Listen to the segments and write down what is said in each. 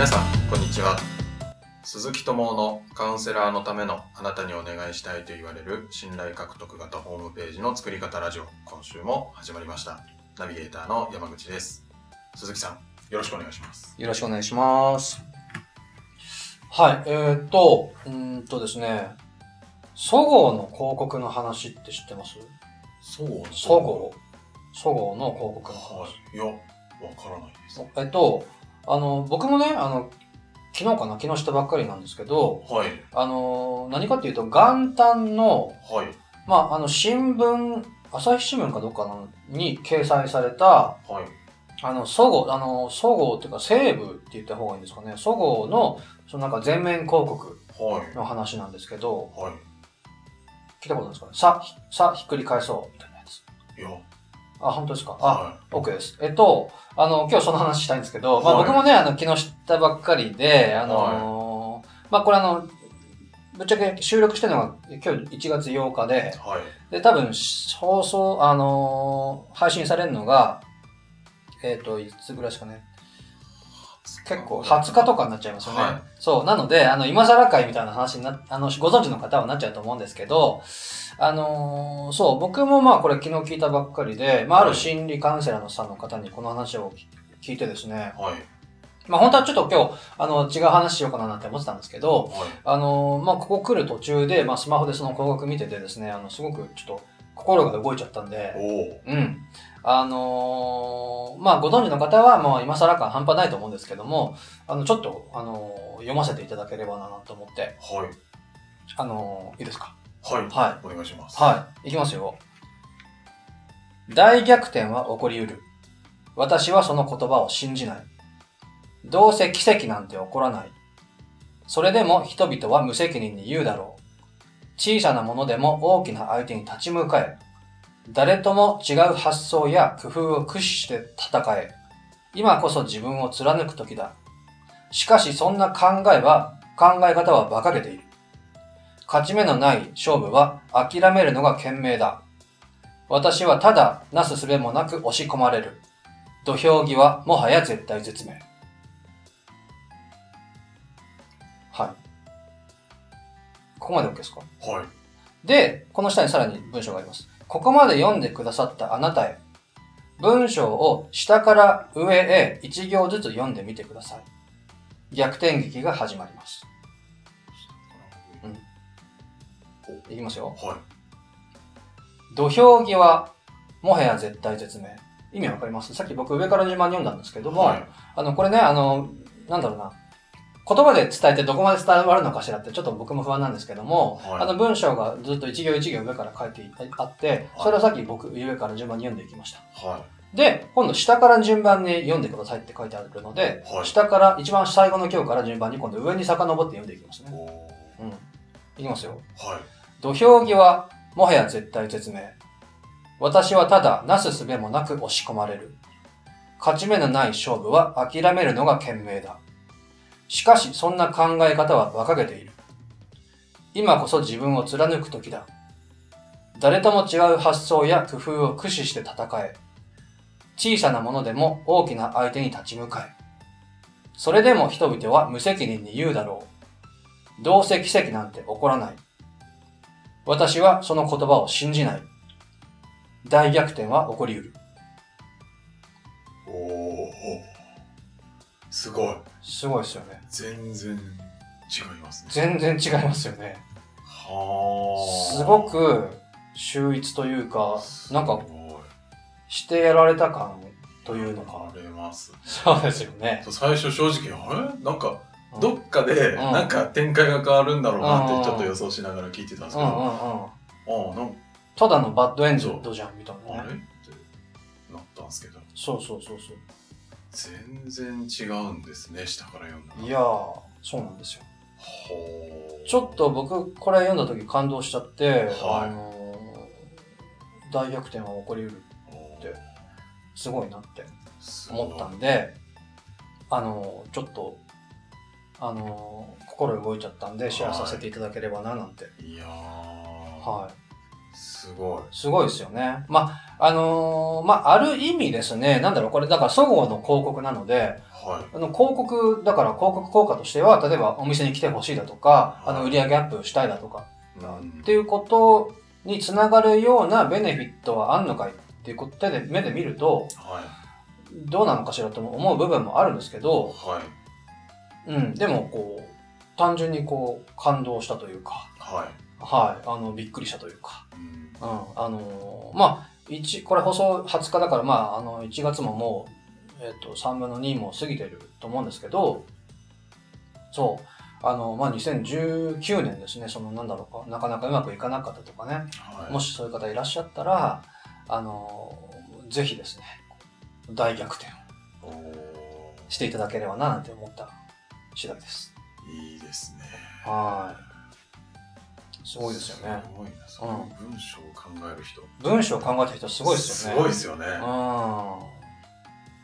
皆さんこんにちは。鈴木智夫のカウンセラーのためのあなたにお願いしたいと言われる信頼獲得型ホームページの作り方ラジオ今週も始まりました。ナビゲーターの山口です。鈴木さんよろしくお願いします。よろしくお願いします。はい、えー、っと、うーんとですね、そごうの広告の話って知ってます？そうそごう。そごうの広告の話。はい。いやわからないです。えっと、あの、僕もね、あの、昨日かな昨日知ったばっかりなんですけど、はいあの、何かっていうと、元旦の、はいまあ、あの、新聞、朝日新聞かどっかのに掲載された、はいあの、そごう、あの、そごうっていうか、西部って言った方がいいんですかね。そごうの、そのなんか全面広告はいの話なんですけど、はい聞いたことないですかね。さ、ひさ、ひっくり返そう、みたいなやつ。いやあ、本当ですか？あ、は OK です。えっと、あの、今日その話したいんですけど、まあはい。僕もね、あの、昨日知ったばっかりで、あのーまあこれあの、ぶっちゃけ収録してるのが今日1月8日で、いはい。で、多分、放送、あのー配信されるのが、えっ、と、いつぐらいですかね？結構、20日とかになっちゃいますよね。はい。そう。なので、あの、今更会みたいな話にな、あの、ご存知の方はなっちゃうと思うんですけど、あのーそう、僕もまあこれ昨日聞いたばっかりで、まあある心理カウンセラーのさんの方にこの話を聞いてですね、はい。まあ本当はちょっと今日、あの、違う話しようかななんて思ってたんですけど、はい。あのーまあここ来る途中で、まあスマホでその広告見ててですね、あの、すごくちょっと心が動いちゃったんで、うん。あのーまあ、ご存知の方は、もう今更感半端ないと思うんですけども、あの、ちょっと、あのー読ませていただければなと思って、はいあのーいいですか？はいはお願いしますい。はい。いきますよ。大逆転は起こり得る。私はその言葉を信じない。どうせ奇跡なんて起こらない。それでも人々は無責任に言うだろう。小さなものでも大きな相手に立ち向かえ。誰とも違う発想や工夫を駆使して戦え。今こそ自分を貫く時だ。しかしそんな考えは、考え方は馬鹿げている。勝ち目のない勝負は諦めるのが賢明だ。私はただなすすべもなく押し込まれる。土俵際もはや絶対絶命。ここまで OK ですかはいで、この下にさらに文章があります。ここまで読んでくださったあなたへ。文章を下から上へ一行ずつ読んでみてください。逆転劇が始まります。いきますよ。はい土俵際、もはや絶対絶命。意味わかります？さっき僕上から順番に読んだんですけども、はいあの、これね、あの、なんだろうな。言葉で伝えてどこまで伝わるのかしらってちょっと僕も不安なんですけども、はいあの文章がずっと一行一行上から書いてあって、それをさっき僕上から順番に読んでいきました。はで、今度下から順番に読んでくださいって書いてあるので、はい下から一番最後の行から順番に今度上に遡って読んでいきますね。ーうん。いきますよ。はい土俵際、もはや絶対絶命。私はただなすすべもなく押し込まれる。勝ち目のない勝負は諦めるのが賢明だ。しかしそんな考え方は馬鹿げている。今こそ自分を貫く時だ。誰とも違う発想や工夫を駆使して戦え。小さなものでも大きな相手に立ち向かえ。それでも人々は無責任に言うだろう。どうせ奇跡なんて起こらない。私はその言葉を信じない。大逆転は起こり得る。おおすごいすごいですよね。全然違いますね全然違いますよね。はあすごく秀逸というか、なんかしてやられた感というのか。あれますそうですよね。最初正直あれ？なんかうんどっかでんなんか展開が変わるんだろうなっうんてちょっと予想しながら聞いてたんですけど。ああなんかただのバッドエンドじゃん、みたいあれ？っなね。てなったんですけどそうそうそうそ全然違うんですね下から読んだう。いやー、そうなんですよ。ほうちょっと僕、これ読んだ時感動しちゃって、はいあのー大逆転は起こり得る。てすごいなって思ったんで、あの、ちょっと、あの、心動いちゃったんで、シェアさせていただければな、なんて。いやーはい。すごい。すごいですよね。まあ、あのーまあ、ある意味ですね、なんだろう、これ、だから、そごうの広告なので、はあの、広告、だから広告効果としては、例えばお店に来てほしいだとか、あの、売上アップしたいだとか、い。うんっていうことにつながるようなベネフィットはあんのかいっていうことで、目で見ると、はどうなのかしらと思う部分もあるんですけい。ど、はい。うん、でも、こう、単純にこう、感動したというか、はい。はい、あの、びっくりしたというか、うんうん、あのーまあ、一これ放送20日だから、まあ、あの、1月ももう、えっ、と、3分の2も過ぎてると思うんですけど、そう、あの、まあ、2019年ですね、その、なんだろうか、なかなかうまくいかなかったとかね、はい。もしそういう方いらっしゃったら、あのーぜひですね、大逆転をしていただければな、なんて思った次第です。いいですね。はい。すごいですよね。すごいな。そういう文章を考える人。文章を考えた人すごいですよね。すごいですよね。うん。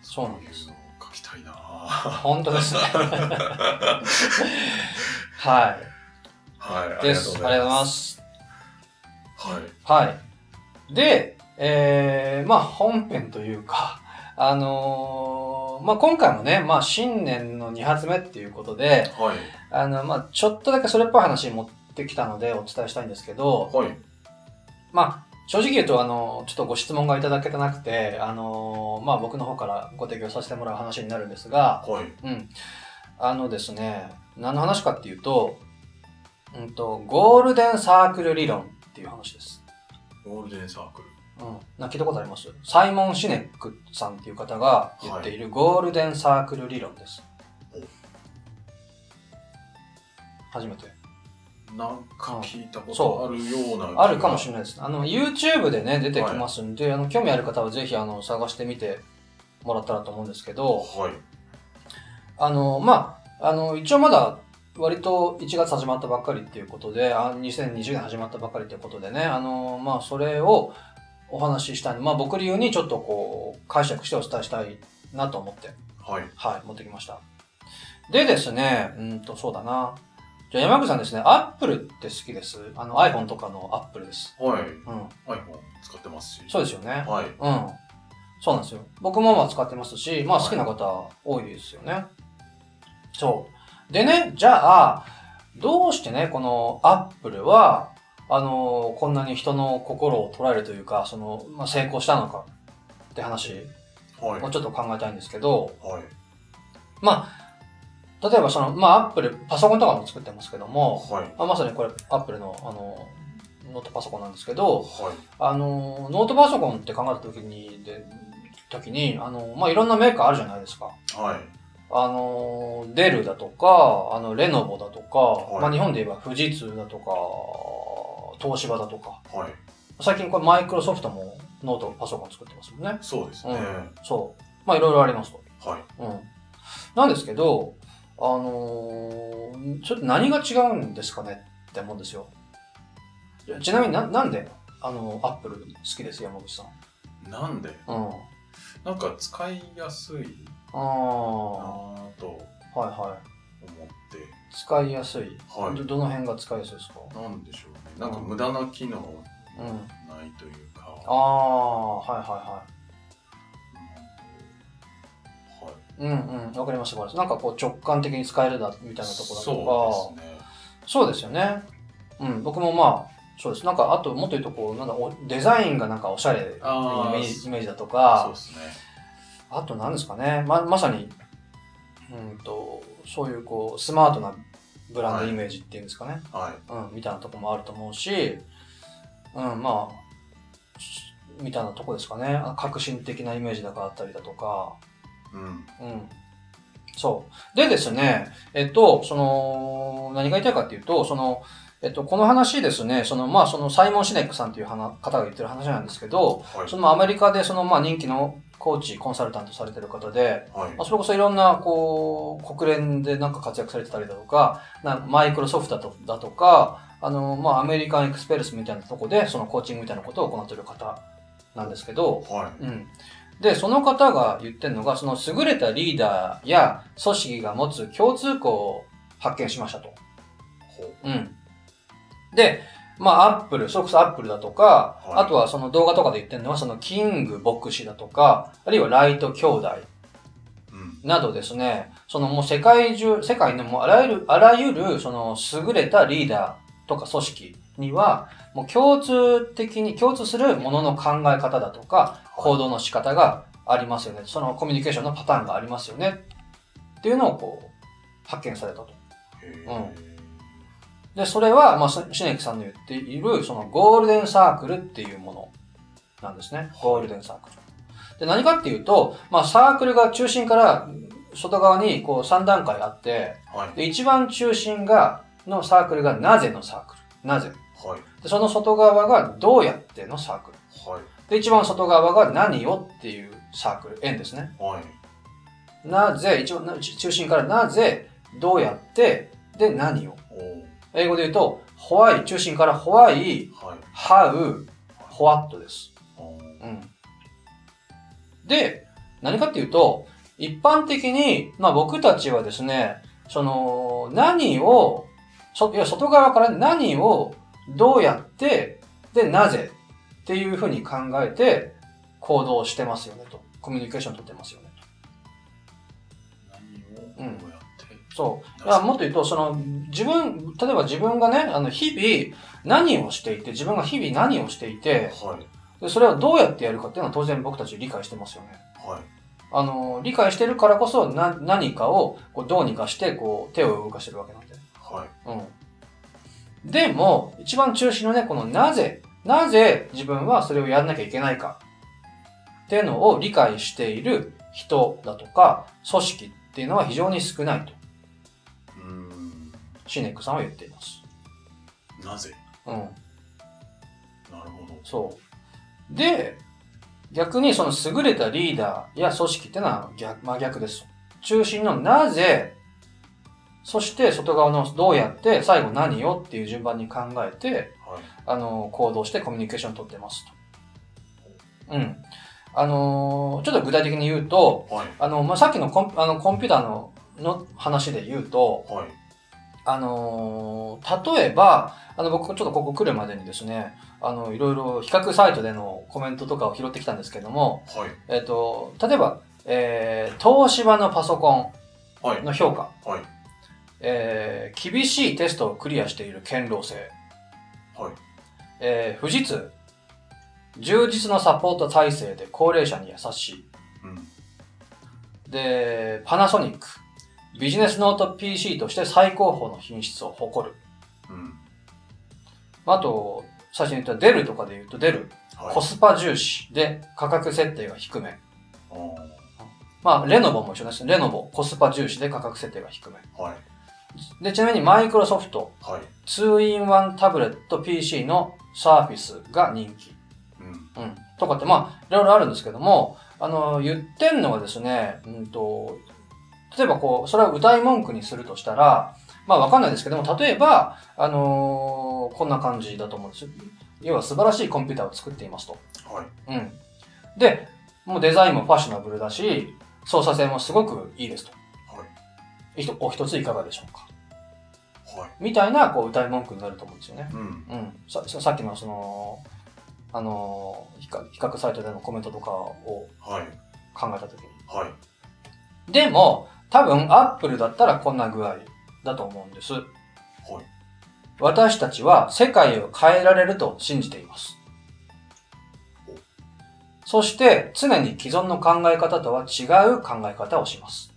そうなんです書きたいな本当ですね。はい。はい。です。ありがとうございま。す。はい。はい。で、えー、まあ本編というか、あのーまあ今回もね、まあ新年の2発目っていうことで、はい。あの、まあちょっとだけそれっぽい話に持ってきたのでお伝えしたいんですけど、はい。まあ正直言うと、あの、ちょっとご質問がいただけてなくて、あのーまあ僕の方からご提供させてもらう話になるんですが、はい。うん。あのですね、何の話かっていうと、うんと、ゴールデンサークル理論っていう話です。ゴールデンサークル。うん。な聞いたことあります？サイモン・シネックさんっていう方が言っているゴールデンサークル理論です。お初めて。なんか聞いたこそとあるような気が。あるかもしれないです。あの、YouTube でね、出てきますんで、あの、興味ある方はぜひ、あの、探してみてもらったらと思うんですけど、はい。あの、まあ、あの、一応まだ、割と1月始まったばっかりっていうことで、あ2020年始まったばっかりっていうことでね、あの、まあ、それをお話ししたい。まあ、僕流にちょっとこう、解釈してお伝えしたいなと思って、はい。はい、持ってきました。でですね、うんと、そうだな。じゃあ山口さんですね、アップルって好きです？あの iPhone とかのアップルです。はい。うん。iPhone 使ってますし。そうですよね。はい。うん。そうなんですよ。僕もまあ使ってますし、まあ好きな方多いですよね。そう。でね、じゃあ、どうしてね、このアップルは、あのこんなに人の心を捉えるというか、その、まあ、成功したのかって話はい。をちょっと考えたいんですけど、はい。まあ、例えばその、まあアップル、パソコンとかも作ってますけども、はい。まあ、まさにこれアップルの、あの、ノートパソコンなんですけど、はい。あの、ノートパソコンって考えたときに、で、時に、あの、まあ、いろんなメーカーあるじゃないですか。はい。あの、デルだとか、あの、レノボだとか、いまあ、日本で言えば富士通だとか、東芝だとか、はい。最近これマイクロソフトもノートパソコン作ってますもんね。そうですね。うん。そう。まあ、いろいろありますと。はい。うん。なんですけど、あのーちょっと何が違うんですかねって思うんですよ。ちなみにな、なんで、あの、アップル好きです、山口さん。なんで？うん。なんか使いやすいなはぁといはい。思って。使いやすい。はいどどの辺が使いやすいですか？なんでしょうね。なんか無駄な機能うん。ないというか。ああ、はいはいははい。うんうん。わかりました。わかりましたなんかこう直感的に使えるだみたいなところだとか。そうですね。そうですよね。うん。僕もまあ、そうです。なんか、あともっと言うとこう、なんだ、おデザインがなんかおしゃれなイメあーージイメージだとそうかで、すね。あと何ですかね。ま、まさに、うんと、そういうこう、スマートなブランドイメージっていうんですかね。はい。うん、みたいなとこもあると思うし、うん、まあ、しみたいなとこですかね。あ革新的なイメージだからあったりだとか、うん。うん。そう。でですね、えっと、その、何が言いたいかっていうと、その、えっと、この話ですね、その、まあ、その、サイモン・シネックさんという話方が言ってる話なんですけど、はい。そのアメリカでその、まあ、人気のコーチ、コンサルタントされてる方で、はいまあ、。それこそいろんな、こう、国連でなんか活躍されてたりだとか、なマイクロソフトだとだとか、あの、まあ、アメリカンエクスペルスみたいなとこで、そのコーチングみたいなことを行っている方なんですけど、はい。うん。で、その方が言ってるのが、その優れたリーダーや組織が持つ共通項を発見しましたと。ほう。うん。で、まあ、アップル、それこそアップルだとか、はいあとはその動画とかで言ってるのは、そのキング牧師だとか、あるいはライト兄弟うん。などですね、そのもう世界中、世界のもうあらゆる、あらゆる、その優れたリーダーとか組織には、もう共通的に、共通するものの考え方だとか、行動の仕方がありますよね。そのコミュニケーションのパターンがありますよね。っていうのをこう、発見されたと。へーで、それは、まあ、シネキさんの言っている、そのゴールデンサークルっていうものなんですね。ゴールデンサークル。で、何かっていうと、まあ、サークルが中心から外側にこう3段階あって、はい。で、一番中心が、のサークルがなぜのサークル。なぜ。はい。で、その外側がどうやってのサークル。はい。で、一番外側が何をっていうサークル。円ですね。はい。なぜ、一番な中心からなぜ、どうやって、で、何を。英語で言うと、ホワイ、中心からホワイ、はい。how, what です。おーうん。で、何かっていうと、一般的に、まあ僕たちはですね、その、何を、そいや外側から何をどうやって、で、なぜっていうふうに考えて行動してますよねと。コミュニケーション取ってますよね何をどうやって、と。そう。もっと言うと、その、自分、例えば自分がね、あの、日々何をしていて、自分が日々何をしていて、はい。でそれをどうやってやるかっていうのは当然僕たち理解してますよね。はい。あの、理解してるからこそ、な、何かを、こう、どうにかして、こう、手を動かしてるわけなんで。はい。うん。でも、一番中心のね、このなぜ、なぜ自分はそれをやらなきゃいけないか、っていうのを理解している人だとか、組織っていうのは非常に少ないと、うーん。シネックさんは言っています。なぜ？うん。なるほど。そう。で、逆にその優れたリーダーや組織っていうのは逆、真逆です。中心のなぜ、そして外側のどうやって、最後何をっていう順番に考えて、はい。あの、行動してコミュニケーション取ってますと。うん。あのーちょっと具体的に言うと、はい。あの、まあ、さっきのコンあのコンピューターのの話で言うと、はい。あのー例えば、あの、僕ちょっとここ来るまでにですね、あの、いろいろ比較サイトでのコメントとかを拾ってきたんですけども、はい。えっ、と、例えば、えー、東芝のパソコはいン。の評価、はい。えー、厳しいテストをクリアしている堅牢性、はい。えー、富士通、充実のサポート体制で高齢者に優しい。うん。で、パナソニック、ビジネスノート PC として最高峰の品質を誇る。うん。あと、最初に言ったデルとかで言うとデル、はい。コスパ重視で価格設定が低め。まあ、レノボも一緒です。レノボ、コスパ重視で価格設定が低め。はい。で、ちなみにマイクロソフト、はい。2-in-1 タブレット PC のサーフィスが人気。うん。うん。とかって、まあ、いろいろあるんですけども、あの、言ってんのはですね、うんと、例えばこう、それを歌い文句にするとしたら、まあわかんないですけども、例えば、あのーこんな感じだと思うんですよ。要は素晴らしいコンピューターを作っていますと。はい。うん。で、もうデザインもファッショナブルだし、操作性もすごくいいですと。はい。お一ついかがでしょうか？はい。みたいな、こう、歌い文句になると思うんですよね。うん。うん。さささっきのその、あのー比較、比較サイトでのコメントとかをはい。考えたときに。はい。でも、多分、アップルだったらこんな具合だと思うんです。はい。私たちは世界を変えられると信じています。そして、常に既存の考え方とは違う考え方をします。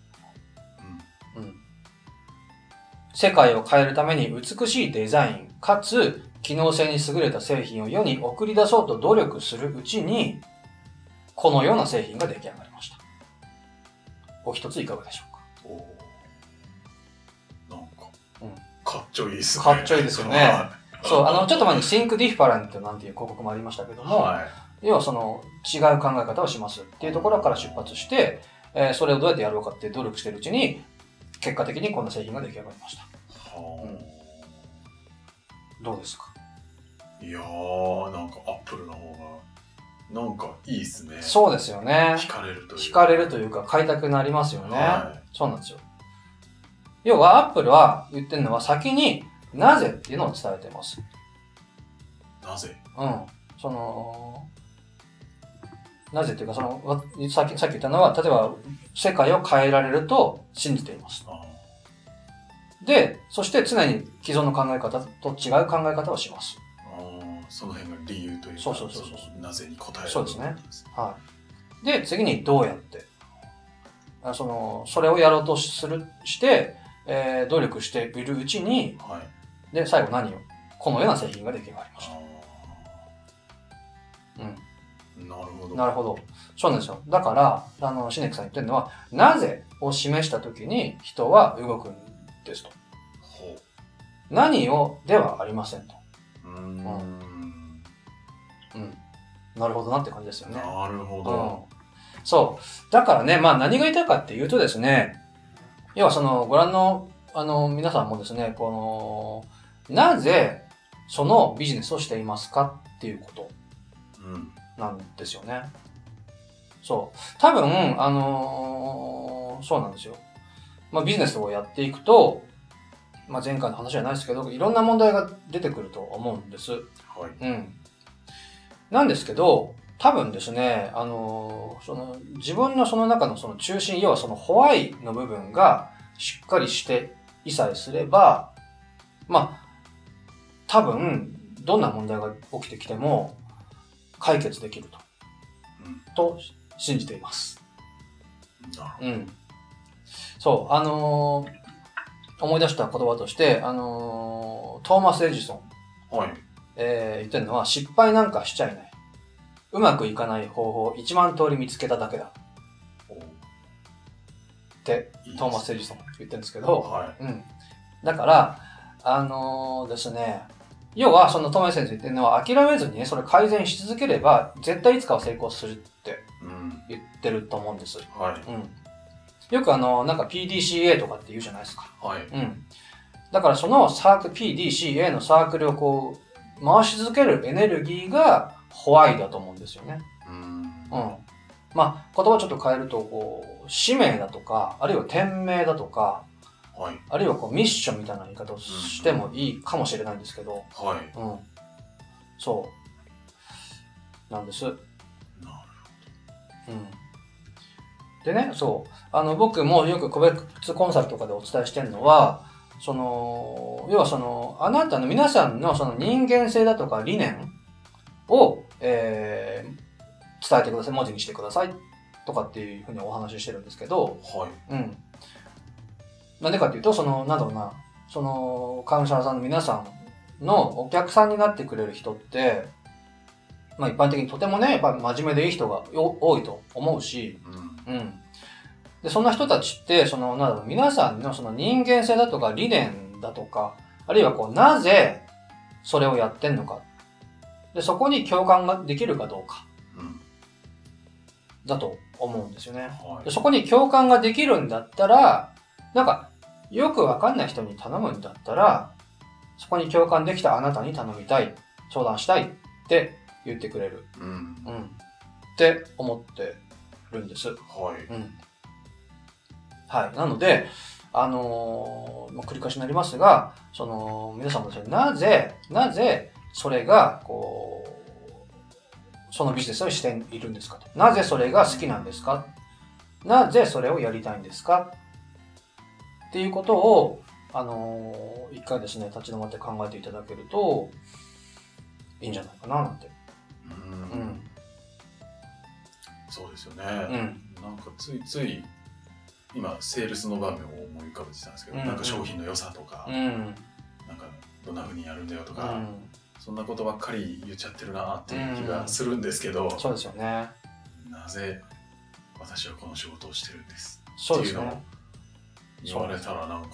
世界を変えるために美しいデザイン、かつ、機能性に優れた製品を世に送り出そうと努力するうちに、このような製品が出来上がりました。お一ついかがでしょうか？おーなんか、うんかっちょいいっすね。かっちょいいですよねはそう、あの、ちょっと前に Think Different なんていう広告もありましたけどい。も、はい。要はその違う考え方をしますっていうところから出発して、えーそれをどうやってやろうかって努力してるうちに、結果的にこんな製品が出来上がりました。はどうですか？あ。いやー、なんかアップルの方が、なんかいいっすね。そうですよね。惹かれるという惹かれるというか買いたくなりますよね。はそうなんですよ。要は、アップルは言ってるのは先になぜっていうのを伝えてます。なぜ？うん。その、なぜというか、その、わさっき、さっき言ったのは、例えば、世界を変えられると信じています。あで、そして常に既存の考え方と違う考え方をします。その辺が理由というかそうそうそうそうなぜに答えるそうですねはい。で、次にどうやって。あその、それをやろうとする、して、えー努力しているうちに、はいで、最後何を？このような製品が出来上がりましあた。うん。ーなるほどなるほど。そうなんですよ。だから、あの、シネクさん言ってるのは、なぜを示したときに人は動くんですと。ほ何をではありませんと。ううーんうん。なるほどなって感じですよね。なるほうんど、。そう。だからね、まあ何が言いたいかっていうとですね、要はその、ご覧の、あの、皆さんもですね、この、なぜ、そのビジネスをしていますかっていうことうんなんですよね。そう。多分、あのーそうなんですよ。まあビジネスをやっていくと、まあ前回の話じゃないですけど、いろんな問題が出てくると思うんです。はいうん。なんですけど、多分ですね、あのーその、自分のその中のその中心、要はそのホワイの部分がしっかりしていさえすれば、まあ、多分、どんな問題が起きてきても解決できると、うんと信じています。なうん。そう、あのー思い出した言葉として、あのートーマス・エジソン、はい。えー言ってるのは失敗なんかしちゃいない。うまくいかない方法1万通り見つけただけだ。お。ってトーマス・エジソン言ってるんですけど、はうん。だから、あのーですね、要はそのトーマス先生言ってるのは諦めずにね、それ改善し続ければ絶対いつかは成功するって言ってると思うんです。はいうん。よくあの、なんか PDCA とかって言うじゃないですか。はいうん。だからそのサークル、PDCA のサークルをこう、回し続けるエネルギーがホワイだと思うんですよね。うんうん。まあ、言葉ちょっと変えると、こう、使命だとか、あるいは天命だとか、はいあるいはこうミッションみたいな言い方をしてもいいかもしれないんですけど、はいうん。そう。なんです。なるうん。でね、そう。あの、僕もよく個別コンサルとかでお伝えしてるのは、その、要はその、あなたの皆さんのその人間性だとか理念を、えー伝えてください、文字にしてくださいとかっていうふうにお話ししてるんですけど、ほどはいうん。なんでかっていうと、その、なんだろうな、その、カウンセラーさんの皆さんのお客さんになってくれる人って、まあ一般的にとてもね、やっぱ真面目でいい人がよ多いと思うし、うんうん。で、そんな人たちって、その、なんだろう、皆さんのその人間性だとか理念だとか、あるいはこう、なぜそれをやってんのか。で、そこに共感ができるかどうか、うんだと思うんですよね。はいでそこに共感ができるんだったら、なんか、よくわかんない人に頼むんだったら、そこに共感できたあなたに頼みたい、相談したいって言ってくれる。うんうん。って思ってるんです。はいうん。はい。なので、あのーまあ、繰り返しになりますが、その、皆さんもですね、なぜ、なぜ、それが、こう、そのビジネスをしているんですかと。なぜそれが好きなんですか？なぜそれをやりたいんですか？っていうことを、あのー一回ですね、立ち止まって考えていただけると、いいんじゃないかな、なんて。うんうん。そうですよね、うん。なんかついつい今セールスの場面を思い浮かべてたんですけど、うんなんか商品の良さとか、うん。なんかどんな風にやるんだよとか、うん。そんなことばっかり言っちゃってるなっていう気がするんですけど、そうですよね。なぜ私はこの仕事をしてるんです？っていうのをね。言われたらなんか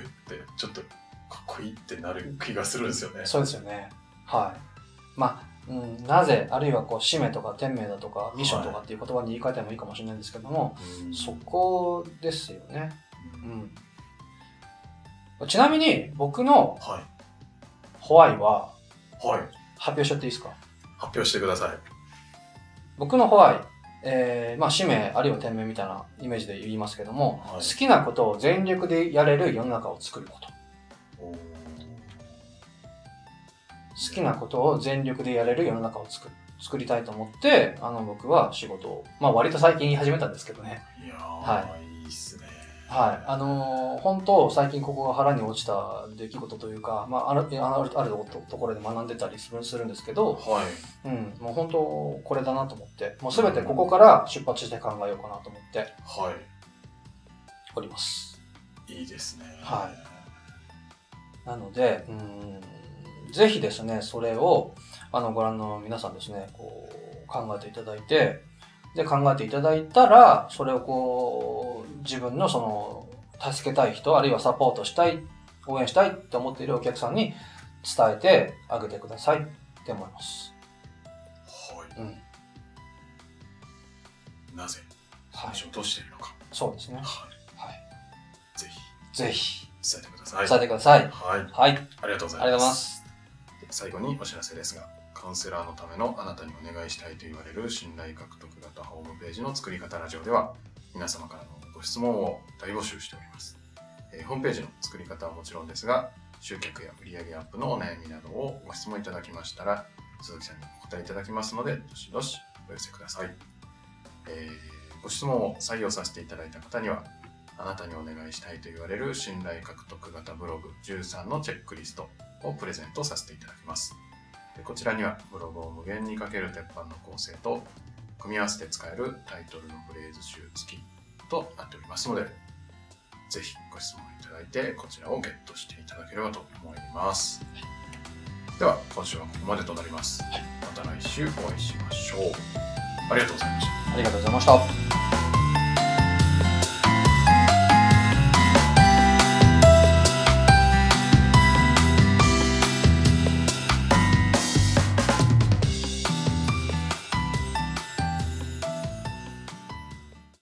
えってちょっとかっこいいってなる気がするんですよね。そうですよね。はい。まあ、うん、なぜ、あるいはこう、使命とか天命だとか、ミッションとかっていう言葉に言い換えてもいいかもしれないんですけども、うんそこですよね。うんうん。ちなみに、僕のはいホワイは、はい発表しちゃっていいですか？発表してください。僕のホワイ、えー、まあ、使命、あるいは天命みたいなイメージで言いますけども、はい好きなことを全力でやれる世の中を作ること。好きなことを全力でやれる世の中を作作りたいと思って、あの、僕は仕事を、まあ割と最近言い始めたんですけどね。いやー、、はいいっすね。はい。あのー本当、最近ここが腹に落ちた出来事というか、まあ、ある、ある、あるところで学んでたりするんですけど、はい。うん、もう本当、これだなと思って、もうすべてここから出発して考えようかなと思ってはおります。い。いいですね。はなので、うん、ぜひですね、それを、あの、ご覧の皆さんですね、こう、考えていただいて、で、考えていただいたら、それをこう、自分のその、助けたい人、あるいはサポートしたい、応援したいって思っているお客さんに伝えてあげてくださいって思います。はい。うん。なぜ、はい。仕事をしているのか。そうですね。はい。はい。ぜひ、ぜひ、伝えてください。伝えてください。はい。はい。ありがとうございます。ありがとうございます。最後にお知らせですが、カウンセラーのためのあなたにお願いしたいと言われる信頼獲得型ホームページの作り方ラジオでは、皆様からのご質問を大募集しております。えホームページの作り方はもちろんですが、集客や売上アップのお悩みなどをご質問いただきましたら、鈴木さんにお答えいただきますので、どしどしお寄せください。えーご質問を採用させていただいた方には、あなたにお願いしたいと言われる信頼獲得型ブログ13のチェックリストをプレゼントさせていただきます。こちらにはブログを無限にかける鉄板の構成と組み合わせて使えるタイトルのフレーズ集付きとなっておりますので、ぜひご質問いただいてこちらをゲットしていただければと思います。では今週はここまでとなります。また来週お会いしましょう。ありがとうございました。ありがとうございました。